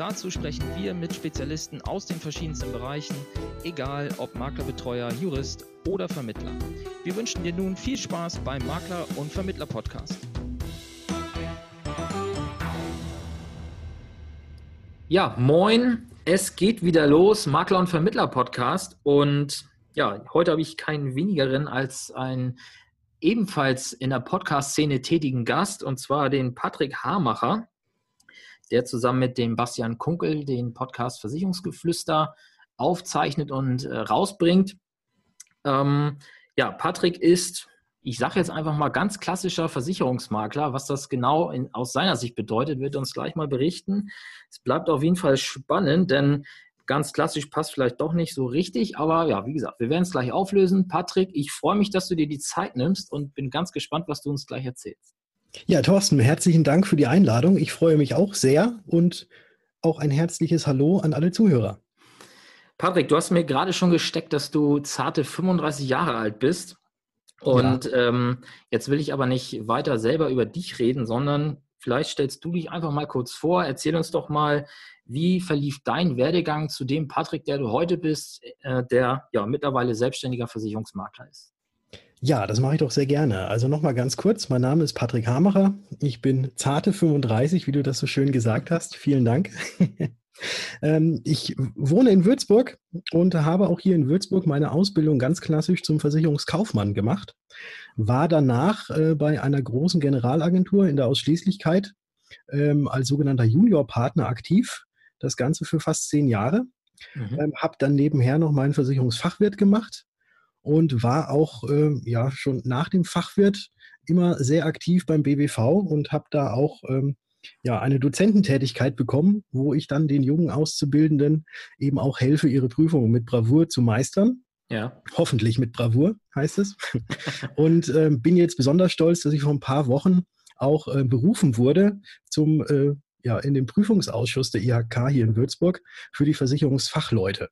Dazu sprechen wir mit Spezialisten aus den verschiedensten Bereichen, egal ob Maklerbetreuer, Jurist oder Vermittler. Wir wünschen dir nun viel Spaß beim Makler- und Vermittler-Podcast. Ja, moin, es geht wieder los, Makler- und Vermittler-Podcast. Und ja, heute habe ich keinen wenigeren als einen ebenfalls in der Podcast-Szene tätigen Gast, und zwar den Patrick Hamacher der zusammen mit dem Bastian Kunkel den Podcast Versicherungsgeflüster aufzeichnet und äh, rausbringt. Ähm, ja, Patrick ist, ich sage jetzt einfach mal ganz klassischer Versicherungsmakler. Was das genau in, aus seiner Sicht bedeutet, wird uns gleich mal berichten. Es bleibt auf jeden Fall spannend, denn ganz klassisch passt vielleicht doch nicht so richtig. Aber ja, wie gesagt, wir werden es gleich auflösen. Patrick, ich freue mich, dass du dir die Zeit nimmst und bin ganz gespannt, was du uns gleich erzählst. Ja, Thorsten, herzlichen Dank für die Einladung. Ich freue mich auch sehr und auch ein herzliches Hallo an alle Zuhörer. Patrick, du hast mir gerade schon gesteckt, dass du zarte 35 Jahre alt bist. Und ja. ähm, jetzt will ich aber nicht weiter selber über dich reden, sondern vielleicht stellst du dich einfach mal kurz vor. Erzähl uns doch mal, wie verlief dein Werdegang zu dem Patrick, der du heute bist, äh, der ja mittlerweile selbstständiger Versicherungsmakler ist? Ja, das mache ich doch sehr gerne. Also nochmal ganz kurz, mein Name ist Patrick Hamacher. Ich bin zarte 35, wie du das so schön gesagt hast. Vielen Dank. Ähm, ich wohne in Würzburg und habe auch hier in Würzburg meine Ausbildung ganz klassisch zum Versicherungskaufmann gemacht. War danach äh, bei einer großen Generalagentur in der Ausschließlichkeit ähm, als sogenannter Juniorpartner aktiv. Das Ganze für fast zehn Jahre. Mhm. Ähm, habe dann nebenher noch meinen Versicherungsfachwirt gemacht und war auch äh, ja schon nach dem Fachwirt immer sehr aktiv beim BWV und habe da auch ähm, ja eine Dozententätigkeit bekommen, wo ich dann den jungen Auszubildenden eben auch helfe, ihre Prüfungen mit Bravour zu meistern. Ja. Hoffentlich mit Bravour, heißt es. und äh, bin jetzt besonders stolz, dass ich vor ein paar Wochen auch äh, berufen wurde zum äh, ja, in den Prüfungsausschuss der IHK hier in Würzburg für die Versicherungsfachleute.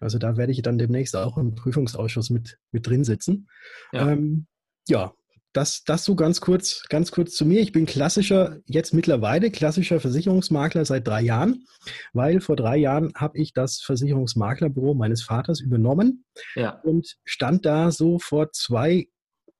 Also da werde ich dann demnächst auch im Prüfungsausschuss mit, mit drin sitzen. Ja, ähm, ja das, das so ganz kurz, ganz kurz zu mir. Ich bin klassischer, jetzt mittlerweile klassischer Versicherungsmakler seit drei Jahren, weil vor drei Jahren habe ich das Versicherungsmaklerbüro meines Vaters übernommen ja. und stand da so vor zwei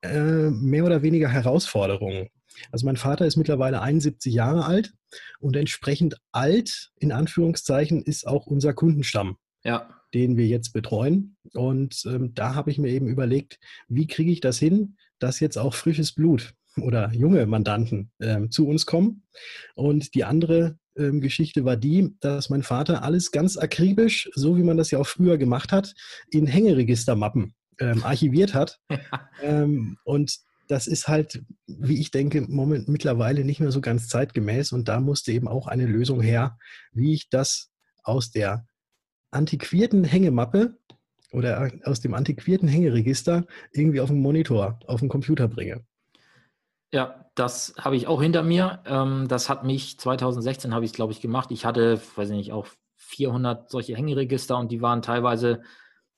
äh, mehr oder weniger Herausforderungen. Also mein Vater ist mittlerweile 71 Jahre alt und entsprechend alt, in Anführungszeichen, ist auch unser Kundenstamm. Ja den wir jetzt betreuen. Und ähm, da habe ich mir eben überlegt, wie kriege ich das hin, dass jetzt auch frisches Blut oder junge Mandanten ähm, zu uns kommen. Und die andere ähm, Geschichte war die, dass mein Vater alles ganz akribisch, so wie man das ja auch früher gemacht hat, in Hängeregistermappen ähm, archiviert hat. Ähm, und das ist halt, wie ich denke, moment mittlerweile nicht mehr so ganz zeitgemäß. Und da musste eben auch eine Lösung her, wie ich das aus der antiquierten Hängemappe oder aus dem antiquierten Hängeregister irgendwie auf den Monitor, auf den Computer bringe. Ja, das habe ich auch hinter mir. Ähm, das hat mich 2016 habe ich glaube ich, gemacht. Ich hatte, weiß ich nicht, auch 400 solche Hängeregister und die waren teilweise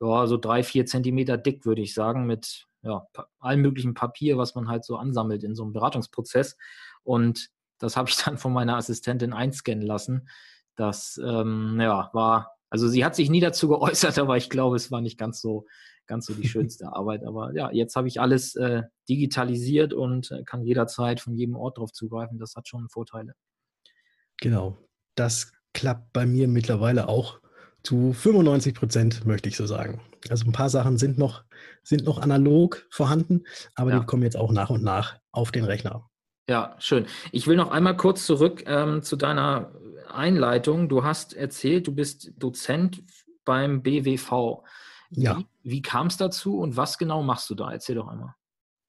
ja, so drei, vier Zentimeter dick, würde ich sagen, mit ja, allem möglichen Papier, was man halt so ansammelt in so einem Beratungsprozess. Und das habe ich dann von meiner Assistentin einscannen lassen. Das ähm, ja, war also sie hat sich nie dazu geäußert, aber ich glaube, es war nicht ganz so, ganz so die schönste Arbeit. Aber ja, jetzt habe ich alles äh, digitalisiert und äh, kann jederzeit von jedem Ort drauf zugreifen. Das hat schon Vorteile. Genau. Das klappt bei mir mittlerweile auch zu 95 Prozent, möchte ich so sagen. Also ein paar Sachen sind noch, sind noch analog vorhanden, aber ja. die kommen jetzt auch nach und nach auf den Rechner. Ja, schön. Ich will noch einmal kurz zurück ähm, zu deiner Einleitung. Du hast erzählt, du bist Dozent beim BWV. Ja. Wie, wie kam es dazu und was genau machst du da? Erzähl doch einmal.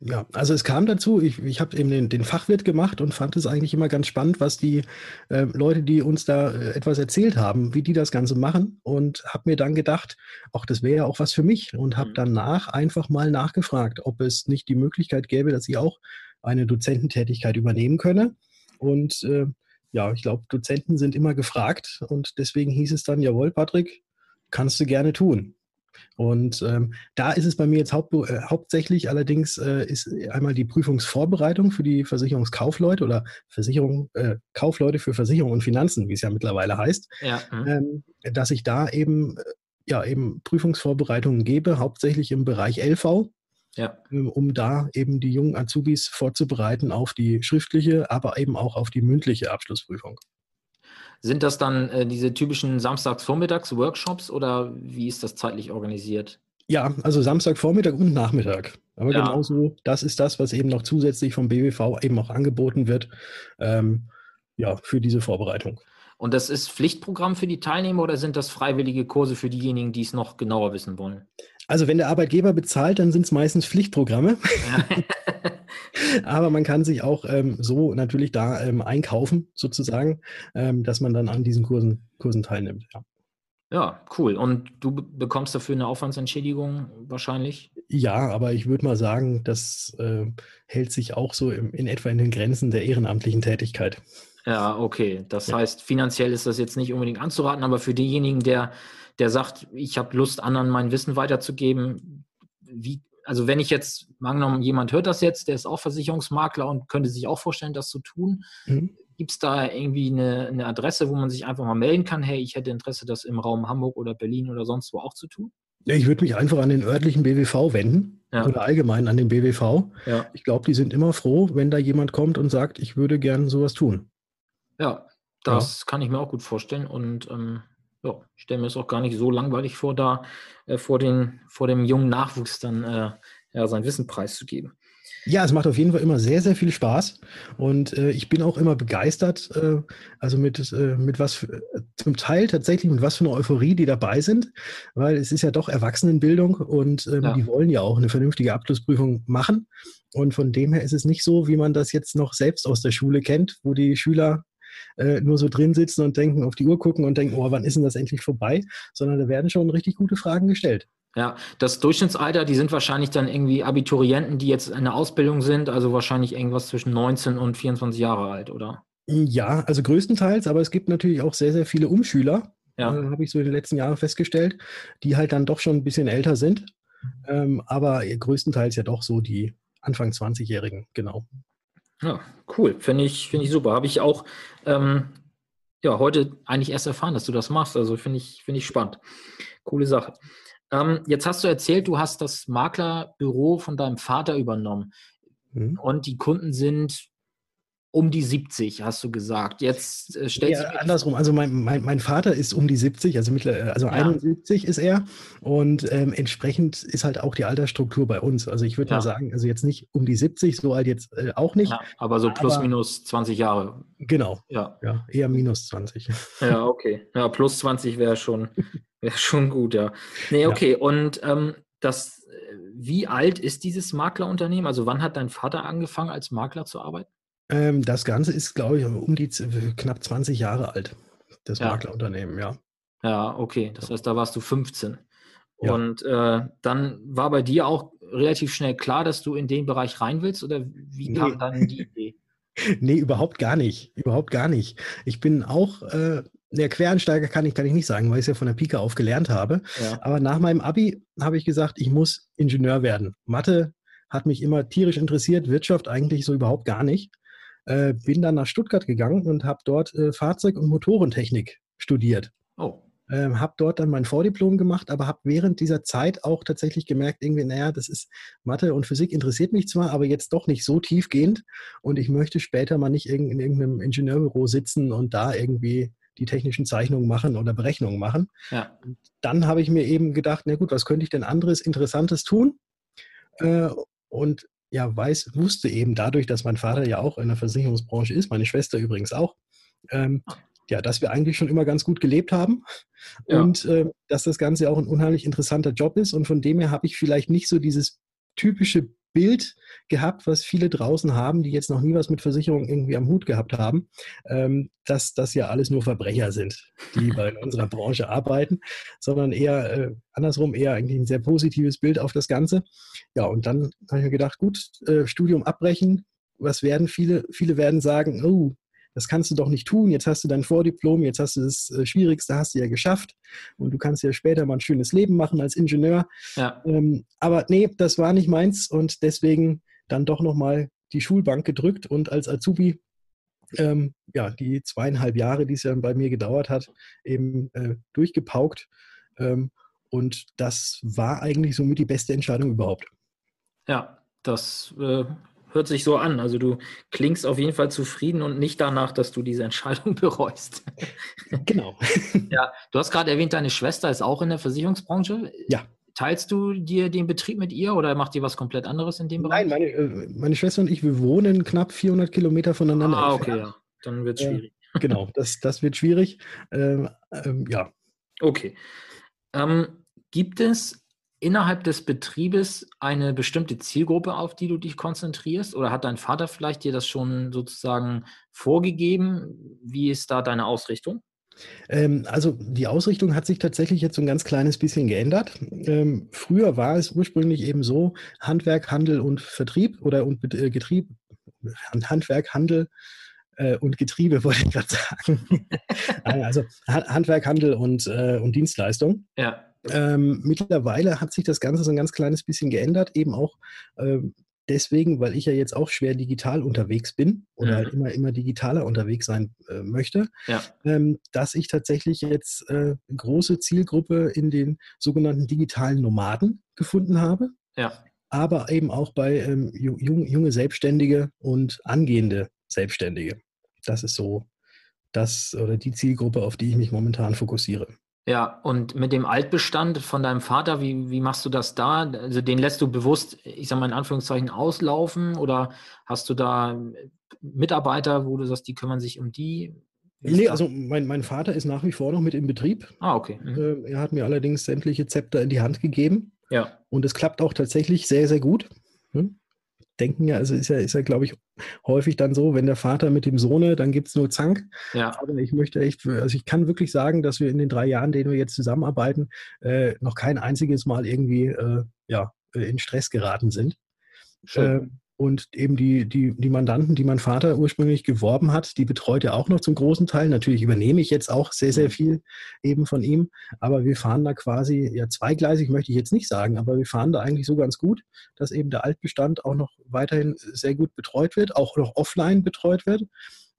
Ja, also es kam dazu, ich, ich habe eben den, den, Fachwirt gemacht und fand es eigentlich immer ganz spannend, was die äh, Leute, die uns da äh, etwas erzählt haben, wie die das Ganze machen und habe mir dann gedacht, auch das wäre ja auch was für mich und habe mhm. danach einfach mal nachgefragt, ob es nicht die Möglichkeit gäbe, dass ich auch eine Dozententätigkeit übernehmen könne. Und äh, ja, ich glaube, Dozenten sind immer gefragt und deswegen hieß es dann, jawohl, Patrick, kannst du gerne tun. Und ähm, da ist es bei mir jetzt haupt, äh, hauptsächlich allerdings äh, ist einmal die Prüfungsvorbereitung für die Versicherungskaufleute oder Versicherung, äh, Kaufleute für Versicherung und Finanzen, wie es ja mittlerweile heißt, ja. Mhm. ähm, dass ich da eben äh, ja eben Prüfungsvorbereitungen gebe, hauptsächlich im Bereich LV, ja. Ähm, um da eben die jungen Azubis vorzubereiten auf die schriftliche, aber eben auch auf die mündliche Abschlussprüfung. Sind das dann äh, diese typischen Samstagsvormittags-Workshops oder wie ist das zeitlich organisiert? Ja, also Samstagvormittag und Nachmittag. Aber ja. genauso, das ist das, was eben noch zusätzlich vom BWV eben auch angeboten wird, ähm, ja, für diese Vorbereitung. Und das ist Pflichtprogramm für die Teilnehmer oder sind das freiwillige Kurse für diejenigen, die es noch genauer wissen wollen? Also wenn der Arbeitgeber bezahlt, dann sind es meistens Pflichtprogramme. Aber man kann sich auch ähm, so natürlich da ähm, einkaufen, sozusagen, ähm, dass man dann an diesen Kursen, Kursen teilnimmt. Ja. Ja, cool. Und du bekommst dafür eine Aufwandsentschädigung wahrscheinlich? Ja, aber ich würde mal sagen, das äh, hält sich auch so im, in etwa in den Grenzen der ehrenamtlichen Tätigkeit. Ja, okay. Das ja. heißt, finanziell ist das jetzt nicht unbedingt anzuraten, aber für denjenigen, der, der sagt, ich habe Lust, anderen mein Wissen weiterzugeben, wie, also wenn ich jetzt, angenommen, jemand hört das jetzt, der ist auch Versicherungsmakler und könnte sich auch vorstellen, das zu tun. Mhm. Gibt es da irgendwie eine, eine, Adresse, wo man sich einfach mal melden kann, hey, ich hätte Interesse, das im Raum Hamburg oder Berlin oder sonst wo auch zu tun? Ich würde mich einfach an den örtlichen BWV wenden ja. oder allgemein an den BWV. Ja. Ich glaube, die sind immer froh, wenn da jemand kommt und sagt, ich würde gern sowas tun. Ja, das ja. kann ich mir auch gut vorstellen und ähm, ja, ich stelle mir es auch gar nicht so langweilig vor, da äh, vor, den, vor dem jungen Nachwuchs dann äh, ja, sein Wissen preiszugeben. Ja, es macht auf jeden Fall immer sehr, sehr viel Spaß und äh, ich bin auch immer begeistert, äh, also mit, äh, mit was, für, zum Teil tatsächlich mit was für eine Euphorie die dabei sind, weil es ist ja doch Erwachsenenbildung und ähm, ja. die wollen ja auch eine vernünftige Abschlussprüfung machen und von dem her ist es nicht so, wie man das jetzt noch selbst aus der Schule kennt, wo die Schüler äh, nur so drin sitzen und denken, auf die Uhr gucken und denken, oh, wann ist denn das endlich vorbei? Sondern da werden schon richtig gute Fragen gestellt. Ja, das Durchschnittsalter, die sind wahrscheinlich dann irgendwie Abiturienten, die jetzt in der Ausbildung sind, also wahrscheinlich irgendwas zwischen 19 und 24 Jahre alt, oder? Ja, also größtenteils, aber es gibt natürlich auch sehr, sehr viele Umschüler, ja. äh, habe ich so in den letzten Jahren festgestellt, die halt dann doch schon ein bisschen älter sind. Ähm, aber größtenteils ja doch so die Anfang 20-Jährigen, genau. Ja, cool. Finde ich, find ich super. Habe ich auch ähm, ja, heute eigentlich erst erfahren, dass du das machst. Also finde ich, find ich spannend. Coole Sache. Ähm, jetzt hast du erzählt, du hast das Maklerbüro von deinem Vater übernommen. Mhm. Und die Kunden sind um die 70, hast du gesagt. Jetzt äh, stellt ja, andersrum. Also mein, mein, mein, Vater ist um die 70, also, mittler, also ja. 71 ist er. Und ähm, entsprechend ist halt auch die Altersstruktur bei uns. Also ich würde ja. mal sagen, also jetzt nicht um die 70, so alt jetzt äh, auch nicht. Ja, aber so plus aber, minus 20 Jahre. Genau. Ja. ja. Eher minus 20. Ja, okay. Ja, plus 20 wäre schon, wär schon gut, ja. Nee, okay. Und ähm, das, äh, wie alt ist dieses Maklerunternehmen? Also wann hat dein Vater angefangen, als Makler zu arbeiten? Ähm, das Ganze ist, glaube ich, um die knapp 20 Jahre alt, das ja. Maklerunternehmen, ja. Ja, okay. Das heißt, da warst du 15. Ja. Und äh, dann war bei dir auch relativ schnell klar, dass du in den Bereich rein willst oder wie nee. kam dann die Idee? nee, überhaupt gar nicht. Überhaupt gar nicht. Ich bin auch, äh, der Quereinsteiger kann ich, kann ich nicht sagen, weil ich es ja von der Pike auf gelernt habe. Ja. Aber nach meinem Abi habe ich gesagt, ich muss Ingenieur werden. Mathe hat mich immer tierisch interessiert, Wirtschaft eigentlich so überhaupt gar nicht. Äh, bin dann nach Stuttgart gegangen und habe dort äh, Fahrzeug- und Motorentechnik studiert. Oh. Ähm, habe dort dann mein Vordiplom gemacht, aber habe während dieser Zeit auch tatsächlich gemerkt, irgendwie, naja, das ist Mathe und Physik interessiert mich zwar, aber jetzt doch nicht so tiefgehend und ich möchte später mal nicht in, in irgendeinem Ingenieurbüro sitzen und da irgendwie die technischen Zeichnungen machen oder Berechnungen machen. Ja. dann habe ich mir eben gedacht, na gut, was könnte ich denn anderes Interessantes tun? Äh, und ja weiß, wusste eben dadurch, dass mein Vater ja auch in der Versicherungsbranche ist, meine Schwester übrigens auch, ähm, ja, dass wir eigentlich schon immer ganz gut gelebt haben ja. und äh, dass das Ganze auch ein unheimlich interessanter Job ist. Und von dem her habe ich vielleicht nicht so dieses typische Bild gehabt, was viele draußen haben, die jetzt noch nie was mit Versicherung irgendwie am Hut gehabt haben, ähm, dass das ja alles nur Verbrecher sind, die bei unserer Branche arbeiten, sondern eher äh, andersrum, eher eigentlich ein sehr positives Bild auf das Ganze. Ja, und dann habe ich mir gedacht, gut, äh, Studium abbrechen, was werden viele? Viele werden sagen, oh, das kannst du doch nicht tun, jetzt hast du dein Vordiplom, jetzt hast du das äh, Schwierigste, hast du ja geschafft und du kannst ja später mal ein schönes Leben machen als Ingenieur. Ja. Ähm, aber nee, das war nicht meins und deswegen dann doch nochmal die Schulbank gedrückt und als Azubi ähm, ja, die zweieinhalb Jahre, die es ja bei mir gedauert hat, eben äh, durchgepaukt. Ähm, und das war eigentlich somit die beste Entscheidung überhaupt. Ja, das äh, hört sich so an. Also du klingst auf jeden Fall zufrieden und nicht danach, dass du diese Entscheidung bereust. Genau. ja, du hast gerade erwähnt, deine Schwester ist auch in der Versicherungsbranche. Ja. Teilst du dir den Betrieb mit ihr oder macht ihr was komplett anderes in dem Bereich? Nein, meine, äh, meine Schwester und ich, wir wohnen knapp 400 Kilometer voneinander. Ah, okay, ja. Dann wird es schwierig. Äh, genau, das, das wird schwierig. Ähm, ähm, ja. Okay. Ähm, gibt es innerhalb des Betriebes eine bestimmte Zielgruppe, auf die du dich konzentrierst? Oder hat dein Vater vielleicht dir das schon sozusagen vorgegeben? Wie ist da deine Ausrichtung? Ähm, also die Ausrichtung hat sich tatsächlich jetzt so ein ganz kleines bisschen geändert. Ähm, früher war es ursprünglich eben so, Handwerk, Handel und Vertrieb oder und äh, Getrieb, Handwerk, Handel äh, und Getriebe, wollte ich gerade sagen. also Handwerk, Handel und, äh, und Dienstleistung. Ja. Ähm, mittlerweile hat sich das Ganze so ein ganz kleines bisschen geändert, eben auch ähm, deswegen, weil ich ja jetzt auch schwer digital unterwegs bin oder halt mhm. halt immer, immer digitaler unterwegs sein äh, möchte, ja. ähm, dass ich tatsächlich jetzt äh, große Zielgruppe in den sogenannten digitalen Nomaden gefunden habe. Ja. Aber eben auch bei ähm, jung, junge Selbstständige und angehende Selbstständige. Das ist so das oder die Zielgruppe, auf die ich mich momentan fokussiere. Ja, und mit dem Altbestand von deinem Vater, wie, wie machst du das da? Also den lässt du bewusst, ich sage mal in Anführungszeichen, auslaufen oder hast du da Mitarbeiter, wo du sagst, die kümmern sich um die? Nee, also mein, mein Vater ist nach wie vor noch mit im Betrieb. Ah, okay. Mhm. er hat mir allerdings sämtliche Zepter in die Hand gegeben. Ja. Und es klappt auch tatsächlich sehr, sehr gut. Hm? Denken ja, also ist ja, ist ja, glaube ich, häufig dann so, wenn der Vater mit dem Sohne, dann gibt es nur Zank. Ja. Aber ich möchte echt, also ich kann wirklich sagen, dass wir in den drei Jahren, denen wir jetzt zusammenarbeiten, äh, noch kein einziges Mal irgendwie äh, ja, in Stress geraten sind. Schön. Und eben die, die, die Mandanten, die mein Vater ursprünglich geworben hat, die betreut er auch noch zum großen Teil. Natürlich übernehme ich jetzt auch sehr, sehr mhm. viel eben von ihm. Aber wir fahren da quasi, ja, zweigleisig möchte ich jetzt nicht sagen, aber wir fahren da eigentlich so ganz gut, dass eben der Altbestand auch noch weiterhin sehr gut betreut wird, auch noch offline betreut wird.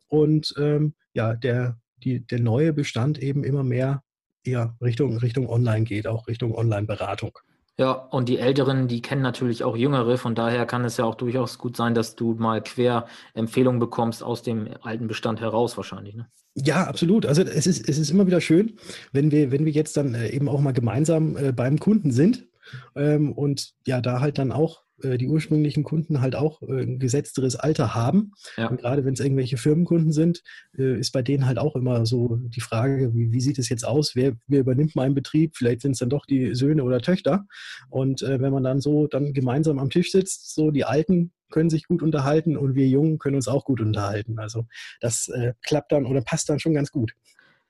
Und ähm, ja, der, die, der neue Bestand eben immer mehr eher Richtung, Richtung Online geht, auch Richtung Online-Beratung. Ja, und die Älteren, die kennen natürlich auch Jüngere, von daher kann es ja auch durchaus gut sein, dass du mal quer Empfehlungen bekommst aus dem alten Bestand heraus wahrscheinlich. Ne? Ja, absolut. Also es ist, es ist immer wieder schön, wenn wir, wenn wir jetzt dann äh, eben auch mal gemeinsam äh, beim Kunden sind ähm, und ja, da halt dann auch äh, die ursprünglichen Kunden halt auch äh, ein gesetzteres Alter haben. Ja. Und gerade wenn es irgendwelche Firmenkunden sind, äh, ist bei denen halt auch immer so die Frage, wie, wie sieht es jetzt aus? Wer, wer übernimmt meinen Betrieb? Vielleicht sind es dann doch die Söhne oder Töchter. Und wenn man dann so dann gemeinsam am Tisch sitzt, so die Alten können sich gut unterhalten und wir Jungen können uns auch gut unterhalten. Also das klappt dann oder passt dann schon ganz gut.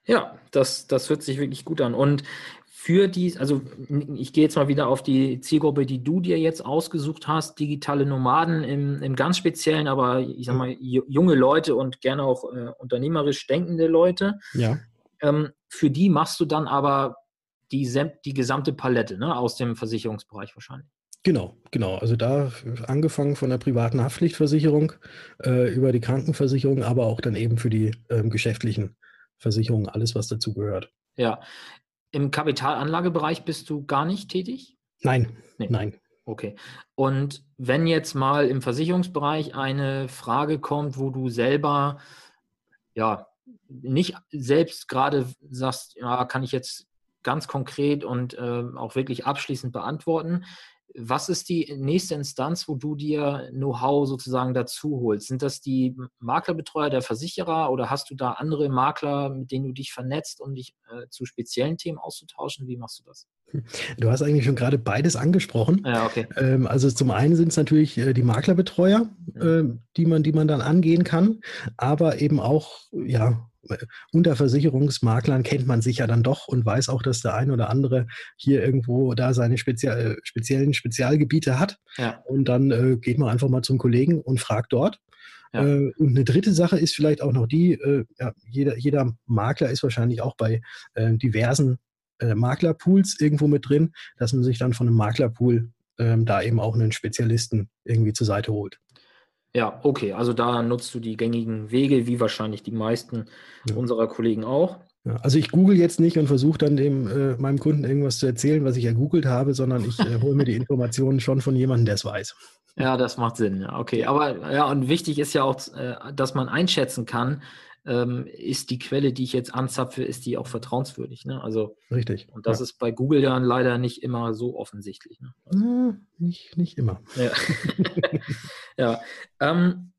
Ja, das, das hört sich wirklich gut an. Und für die, also ich gehe jetzt mal wieder auf die Zielgruppe, die du dir jetzt ausgesucht hast, digitale Nomaden im, im ganz speziellen, aber ich sag mal, junge Leute und gerne auch äh, unternehmerisch denkende Leute. Ja. Ähm, für die machst du dann aber die, die gesamte Palette ne, aus dem Versicherungsbereich wahrscheinlich. Genau, genau. Also da angefangen von der privaten Haftpflichtversicherung äh, über die Krankenversicherung, aber auch dann eben für die ähm, geschäftlichen Versicherungen, alles was dazu gehört. Ja, im Kapitalanlagebereich bist du gar nicht tätig? Nein, nee. nein. Okay. Und wenn jetzt mal im Versicherungsbereich eine Frage kommt, wo du selber ja nicht selbst gerade sagst, ja, kann ich jetzt ganz konkret und äh, auch wirklich abschließend beantworten, was ist die nächste Instanz, wo du dir Know-how sozusagen dazu holst? Sind das die Maklerbetreuer der Versicherer oder hast du da andere Makler, mit denen du dich vernetzt, um dich äh, zu speziellen Themen auszutauschen? Wie machst du das? Du hast eigentlich schon gerade beides angesprochen. Ja, okay. Ähm, also zum einen sind es natürlich äh, die Maklerbetreuer, äh, die, man, die man dann angehen kann, aber eben auch, ja, unter Versicherungsmaklern kennt man sich ja dann doch und weiß auch, dass der ein oder andere hier irgendwo da seine speziell, speziellen Spezialgebiete hat. Ja. Und dann äh, geht man einfach mal zum Kollegen und fragt dort. Ja. Äh, und eine dritte Sache ist vielleicht auch noch die, äh, ja, jeder, jeder Makler ist wahrscheinlich auch bei äh, diversen äh, Maklerpools irgendwo mit drin, dass man sich dann von einem Maklerpool ähm, da eben auch einen Spezialisten irgendwie zur Seite holt. Ja, okay. Also da nutzt du die gängigen Wege, wie wahrscheinlich die meisten Ja. unserer Kollegen auch. Ja, also ich google jetzt nicht und versuche dann dem äh, meinem Kunden irgendwas zu erzählen, was ich ergoogelt habe, sondern ich äh, hole mir die Informationen schon von jemandem, der es weiß. Ja, das macht Sinn. Ja, okay. Aber ja, und wichtig ist ja auch, äh, dass man einschätzen kann, ähm, ist die Quelle, die ich jetzt anzapfe, ist die auch vertrauenswürdig. Ne? Also, Richtig. und das ja. ist bei Google dann leider nicht immer so offensichtlich. Ne? Na, nicht, nicht immer. Ja. ja. Ähm,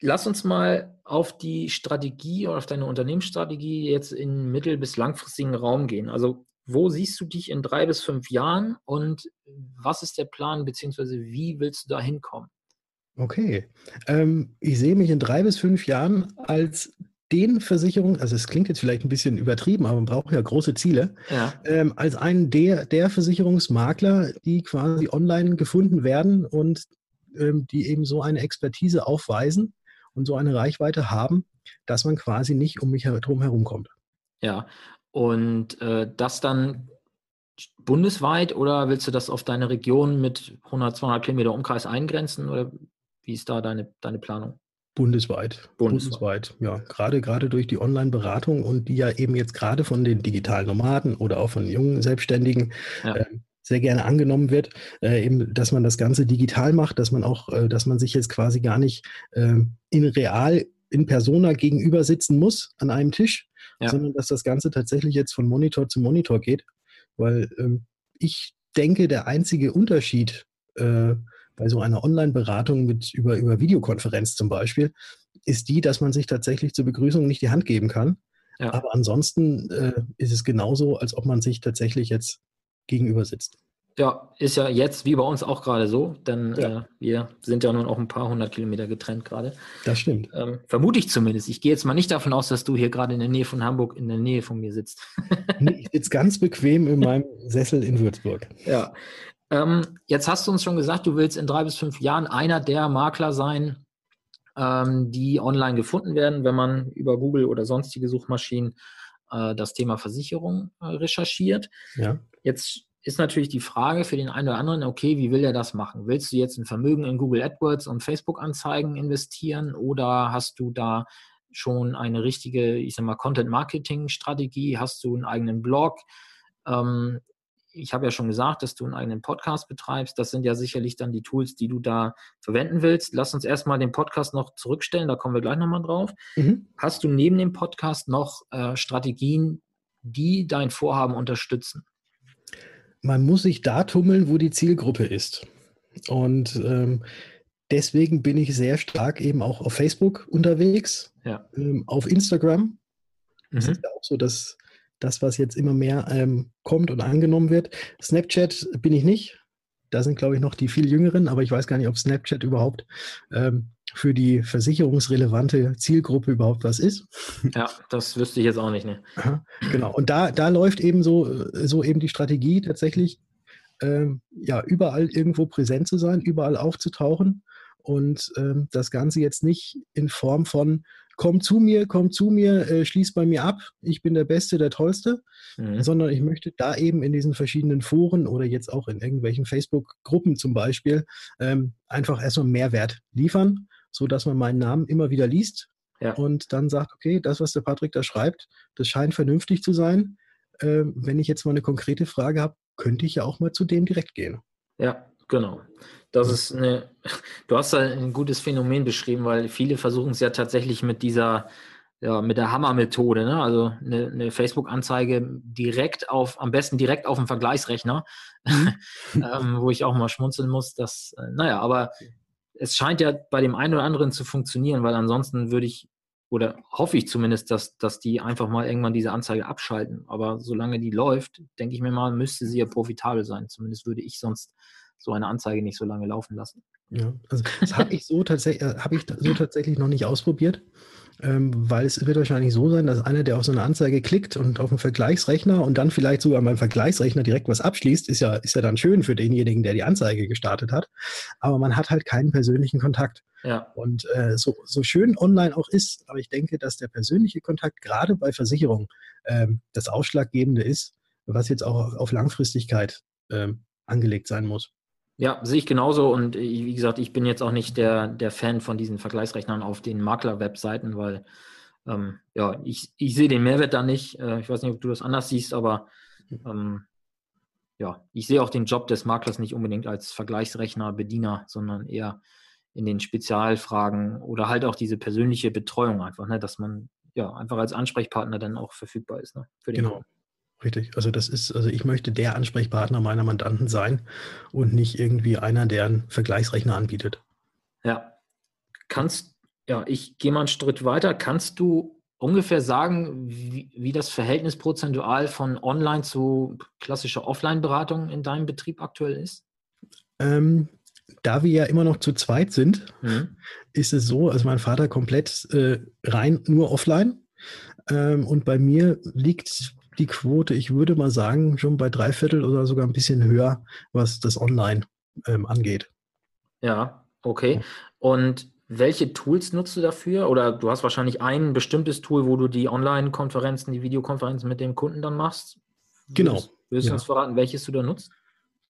lass uns mal auf die Strategie oder auf deine Unternehmensstrategie jetzt in mittel- bis langfristigen Raum gehen. Also, wo siehst du dich in drei bis fünf Jahren und was ist der Plan, beziehungsweise wie willst du da hinkommen? Okay. Ähm, ich sehe mich in drei bis fünf Jahren als den Versicherung, also es klingt jetzt vielleicht ein bisschen übertrieben, aber man braucht ja große Ziele, Ja. ähm, als einen der, der Versicherungsmakler, die quasi online gefunden werden und ähm, die eben so eine Expertise aufweisen und so eine Reichweite haben, dass man quasi nicht um mich herum herumkommt. Ja, und äh, das dann bundesweit oder willst du das auf deine Region mit 100, 200 Kilometer Umkreis eingrenzen oder wie ist da deine, deine Planung? Bundesweit. Bundesweit. ja. Gerade, gerade durch die Online-Beratung und die ja eben jetzt gerade von den digitalen Nomaden oder auch von jungen Selbstständigen Ja. äh, sehr gerne angenommen wird, äh, eben, dass man das Ganze digital macht, dass man auch, äh, dass man sich jetzt quasi gar nicht äh, in real, in Persona gegenüber sitzen muss an einem Tisch, Ja. sondern dass das Ganze tatsächlich jetzt von Monitor zu Monitor geht. Weil ähm, ich denke, der einzige Unterschied äh, bei so einer Online-Beratung mit über, über Videokonferenz zum Beispiel, ist die, dass man sich tatsächlich zur Begrüßung nicht die Hand geben kann. Ja. Aber ansonsten äh, ist es genauso, als ob man sich tatsächlich jetzt gegenüber sitzt. Ja, ist ja jetzt wie bei uns auch gerade so, denn Ja. äh, wir sind ja nun auch ein paar hundert Kilometer getrennt gerade. Das stimmt. Ähm, vermute ich zumindest. Ich gehe jetzt mal nicht davon aus, dass du hier gerade in der Nähe von Hamburg in der Nähe von mir sitzt. Nee, Ich sitze ganz bequem in meinem Sessel in Würzburg. Ja. Ähm, jetzt hast du uns schon gesagt, du willst in drei bis fünf Jahren einer der Makler sein, ähm, die online gefunden werden, wenn man über Google oder sonstige Suchmaschinen äh, das Thema Versicherung äh, recherchiert. Ja. Jetzt ist natürlich die Frage für den einen oder anderen, okay, wie will er das machen? Willst du jetzt ein Vermögen in Google AdWords und Facebook-Anzeigen investieren oder hast du da schon eine richtige, ich sag mal, Content-Marketing-Strategie? Hast du einen eigenen Blog? Ähm, ich habe ja schon gesagt, dass du einen eigenen Podcast betreibst. Das sind ja sicherlich dann die Tools, die du da verwenden willst. Lass uns erstmal den Podcast noch zurückstellen, da kommen wir gleich nochmal drauf. Mhm. Hast du neben dem Podcast noch äh, Strategien, die dein Vorhaben unterstützen? Man muss sich da tummeln, wo die Zielgruppe ist. Und ähm, deswegen bin ich sehr stark eben auch auf Facebook unterwegs, Ja. ähm, auf Instagram. Das Mhm. ist ja auch so, dass das, was jetzt immer mehr ähm, kommt und angenommen wird. Snapchat bin ich nicht. Da sind, glaube ich, noch die viel Jüngeren, aber ich weiß gar nicht, ob Snapchat überhaupt ähm, für die versicherungsrelevante Zielgruppe überhaupt was ist. Ja, das wüsste ich jetzt auch nicht. Ne? Aha, genau. Und da, da läuft eben so, so eben die Strategie tatsächlich, ähm, ja, überall irgendwo präsent zu sein, überall aufzutauchen und ähm, das Ganze jetzt nicht in Form von komm zu mir, komm zu mir, äh, schließ bei mir ab, ich bin der Beste, der Tollste, Mhm. sondern ich möchte da eben in diesen verschiedenen Foren oder jetzt auch in irgendwelchen Facebook-Gruppen zum Beispiel ähm, einfach erstmal Mehrwert liefern, sodass man meinen Namen immer wieder liest Ja. und dann sagt, okay, das, was der Patrick da schreibt, das scheint vernünftig zu sein. Ähm, wenn ich jetzt mal eine konkrete Frage habe, könnte ich ja auch mal zu dem direkt gehen. Ja, genau. Das ist eine, du hast da ein gutes Phänomen beschrieben, weil viele versuchen es ja tatsächlich mit dieser, ja, mit der Hammer-Methode, ne? also eine, eine Facebook-Anzeige direkt auf, am besten direkt auf dem Vergleichsrechner, ähm, wo ich auch mal schmunzeln muss, dass, äh, naja, aber es scheint ja bei dem einen oder anderen zu funktionieren, weil ansonsten würde ich oder hoffe ich zumindest, dass, dass die einfach mal irgendwann diese Anzeige abschalten. Aber solange die läuft, denke ich mir mal, müsste sie ja profitabel sein. Zumindest würde ich sonst so eine Anzeige nicht so lange laufen lassen. Ja, also das habe ich so tatsächlich, äh, habe ich so tatsächlich noch nicht ausprobiert, ähm, weil es wird wahrscheinlich so sein, dass einer, der auf so eine Anzeige klickt und auf einen Vergleichsrechner und dann vielleicht sogar beim Vergleichsrechner direkt was abschließt, ist ja, ist ja dann schön für denjenigen, der die Anzeige gestartet hat. Aber man hat halt keinen persönlichen Kontakt. Ja. Und äh, so, so schön online auch ist, aber ich denke, dass der persönliche Kontakt gerade bei Versicherungen äh, das Ausschlaggebende ist, was jetzt auch auf Langfristigkeit äh, angelegt sein muss. Ja, sehe ich genauso. Und wie gesagt, ich bin jetzt auch nicht der, der Fan von diesen Vergleichsrechnern auf den Makler-Webseiten, weil ähm, ja, ich, ich sehe den Mehrwert da nicht. Äh, ich weiß nicht, ob du das anders siehst, aber ähm, ja, ich sehe auch den Job des Maklers nicht unbedingt als Vergleichsrechner, Bediener, sondern eher in den Spezialfragen oder halt auch diese persönliche Betreuung einfach, ne, dass man ja einfach als Ansprechpartner dann auch verfügbar ist ne, für den genau. Kunden. Richtig. Also das ist, also ich möchte der Ansprechpartner meiner Mandanten sein und nicht irgendwie einer, der einen Vergleichsrechner anbietet. Ja. Kannst, ja, ich gehe mal einen Schritt weiter. Kannst du ungefähr sagen, wie, wie das Verhältnis prozentual von Online zu klassischer Offline-Beratung in deinem Betrieb aktuell ist? Ähm, da wir ja immer noch zu zweit sind, mhm. ist es so, also mein Vater komplett äh, rein nur offline. Ähm, und bei mir liegt die Quote, ich würde mal sagen, schon bei drei Viertel oder sogar ein bisschen höher, was das Online ähm, angeht. Ja, okay. Und welche Tools nutzt du dafür? Oder du hast wahrscheinlich ein bestimmtes Tool, wo du die Online-Konferenzen, die Videokonferenzen mit dem Kunden dann machst? Genau. Würdest, würdest du uns verraten, welches du da nutzt?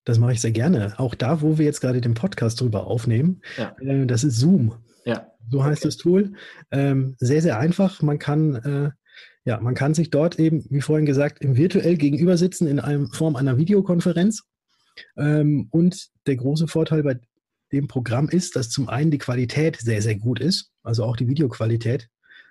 Das mache ich sehr gerne. Auch da, wo wir jetzt gerade den Podcast drüber aufnehmen, ja. äh, das ist Zoom. Ja. So heißt okay. das Tool. Ähm, sehr, sehr einfach. Man kann äh, ja, man kann sich dort eben, wie vorhin gesagt, im virtuell gegenüber sitzen in einem, Form einer Videokonferenz. Ähm, und der große Vorteil bei dem Programm ist, dass zum einen die Qualität sehr, sehr gut ist, also auch die Videoqualität.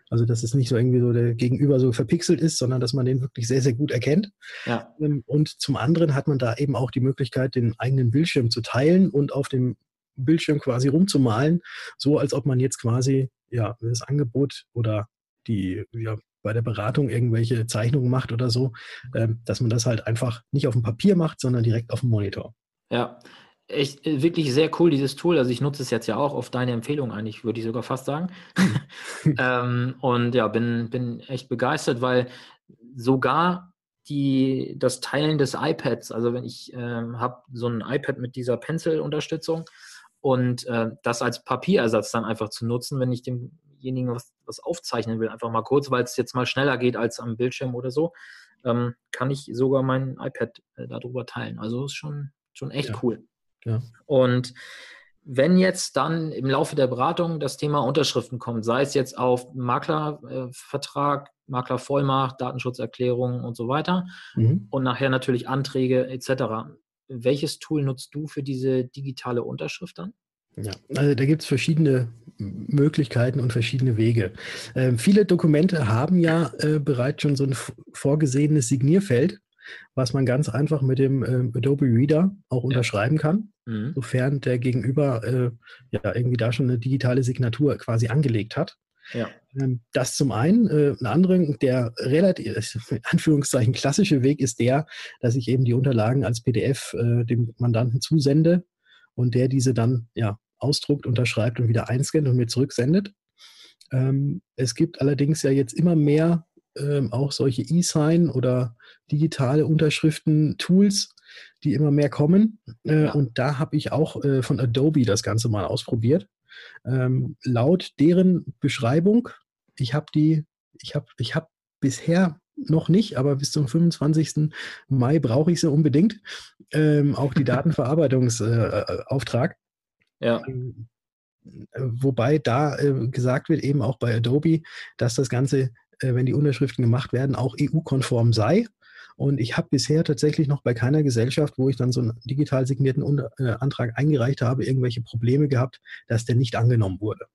Also, dass es nicht so irgendwie so der Gegenüber so verpixelt ist, sondern dass man den wirklich sehr, sehr gut erkennt. Ja. Ähm, und zum anderen hat man da eben auch die Möglichkeit, den eigenen Bildschirm zu teilen und auf dem Bildschirm quasi rumzumalen, so als ob man jetzt quasi ja das Angebot oder die ja, bei der Beratung irgendwelche Zeichnungen macht oder so, ähm, dass man das halt einfach nicht auf dem Papier macht, sondern direkt auf dem Monitor. Ja, echt äh, wirklich sehr cool, dieses Tool. Also ich nutze es jetzt ja auch auf deine Empfehlung eigentlich, würde ich sogar fast sagen. ähm, und ja, bin, bin echt begeistert, weil sogar die, das Teilen des iPads, also wenn ich ähm, habe so ein iPad mit dieser Pencil-Unterstützung und äh, das als Papierersatz dann einfach zu nutzen, wenn ich dem demjenigen was, was aufzeichnen will, einfach mal kurz, weil es jetzt mal schneller geht als am Bildschirm oder so, ähm, kann ich sogar mein iPad äh, darüber teilen. Also ist schon, schon echt ja. cool. Ja. Und wenn jetzt dann im Laufe der Beratung das Thema Unterschriften kommt, sei es jetzt auf Maklervertrag, äh, Maklervollmacht, Datenschutzerklärung und so weiter mhm. und nachher natürlich Anträge etc. Welches Tool nutzt du für diese digitale Unterschrift dann? Ja, also da gibt es verschiedene Möglichkeiten und verschiedene Wege. Äh, viele Dokumente haben ja äh, bereits schon so ein vorgesehenes Signierfeld, was man ganz einfach mit dem äh, Adobe Reader auch unterschreiben kann, mhm. sofern der Gegenüber äh, ja irgendwie da schon eine digitale Signatur quasi angelegt hat. Ja. Ähm, das zum einen. Äh, ein anderer, der relativ, in Anführungszeichen, klassische Weg ist der, dass ich eben die Unterlagen als PDF äh, dem Mandanten zusende und der diese dann ja ausdruckt, unterschreibt und wieder einscannt und mir zurücksendet. Ähm, es gibt allerdings ja jetzt immer mehr ähm, auch solche E-Sign oder digitale Unterschriften-Tools, die immer mehr kommen. Äh, ja. Und da habe ich auch äh, von Adobe das Ganze mal ausprobiert. Ähm, laut deren Beschreibung, ich habe die, ich habe, ich habe bisher noch nicht, aber bis zum 25. Mai brauche ich sie unbedingt. Ähm, auch die Datenverarbeitungsauftrag. Äh, ja. Ähm, wobei da äh, gesagt wird, eben auch bei Adobe, dass das Ganze, äh, wenn die Unterschriften gemacht werden, auch EU-konform sei. Und ich habe bisher tatsächlich noch bei keiner Gesellschaft, wo ich dann so einen digital signierten Unter äh, Antrag eingereicht habe, irgendwelche Probleme gehabt, dass der nicht angenommen wurde.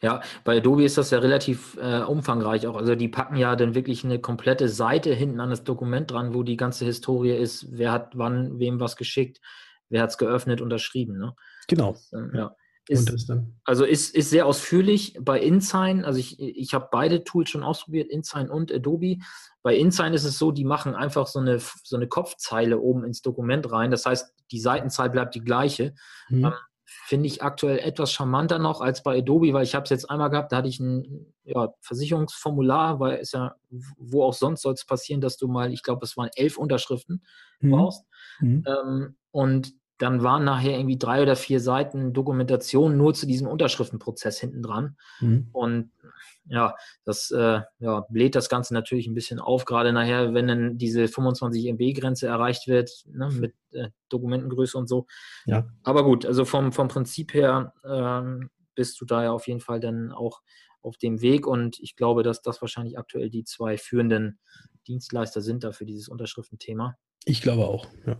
Ja, bei Adobe ist das ja relativ äh, umfangreich auch. Also die packen ja dann wirklich eine komplette Seite hinten an das Dokument dran, wo die ganze Historie ist, wer hat wann wem was geschickt, wer hat es geöffnet, unterschrieben. Ne? Genau. Das, äh, ja. Ist, also ist, ist sehr ausführlich bei InSign. Also ich, ich habe beide Tools schon ausprobiert, InSign und Adobe. Bei InSign ist es so, die machen einfach so eine, so eine Kopfzeile oben ins Dokument rein. Das heißt, die Seitenzahl bleibt die gleiche. Mhm. Ähm, Finde ich aktuell etwas charmanter noch als bei Adobe, weil ich habe es jetzt einmal gehabt, da hatte ich ein ja, Versicherungsformular, weil es ja, wo auch sonst soll es passieren, dass du mal, ich glaube, es waren elf Unterschriften mhm. brauchst. Mhm. Ähm, und dann waren nachher irgendwie drei oder vier Seiten Dokumentation nur zu diesem Unterschriftenprozess hinten dran. Mhm. Und ja, das äh, ja, bläht das Ganze natürlich ein bisschen auf, gerade nachher, wenn dann diese 25 MB-Grenze erreicht wird, ne, mit äh, Dokumentengröße und so. Ja. Aber gut, also vom, vom Prinzip her ähm, bist du da ja auf jeden Fall dann auch auf dem Weg und ich glaube, dass das wahrscheinlich aktuell die zwei führenden Dienstleister sind da für dieses Unterschriftenthema. Ich glaube auch, ja.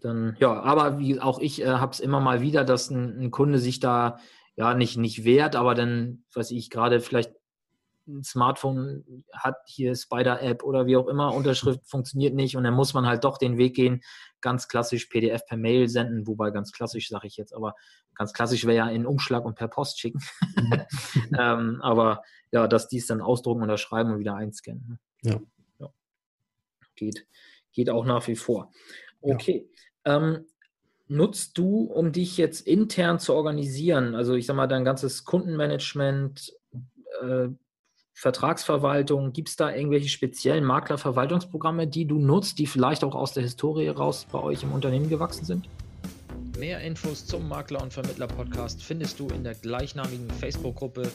Dann, ja, aber wie auch ich äh, habe es immer mal wieder, dass ein, ein, Kunde sich da ja nicht, nicht wehrt, aber dann, weiß ich, gerade vielleicht ein Smartphone hat hier Spider-App oder wie auch immer, Unterschrift funktioniert nicht und dann muss man halt doch den Weg gehen, ganz klassisch PDF per Mail senden, wobei ganz klassisch sage ich jetzt, aber ganz klassisch wäre ja in Umschlag und per Post schicken. Mhm. ähm, aber ja, dass die es dann ausdrucken, unterschreiben und wieder einscannen. Ne? Ja. ja. Geht, geht auch nach wie vor. Okay. Ja. Ähm, nutzt du, um dich jetzt intern zu organisieren, also ich sage mal, dein ganzes Kundenmanagement, äh, Vertragsverwaltung, gibt es da irgendwelche speziellen Maklerverwaltungsprogramme, die du nutzt, die vielleicht auch aus der Historie raus bei euch im Unternehmen gewachsen sind? Mehr Infos zum Makler- und Vermittler-Podcast findest du in der gleichnamigen Facebook-Gruppe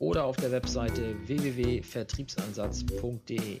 oder auf der Webseite www.vertriebsansatz.de.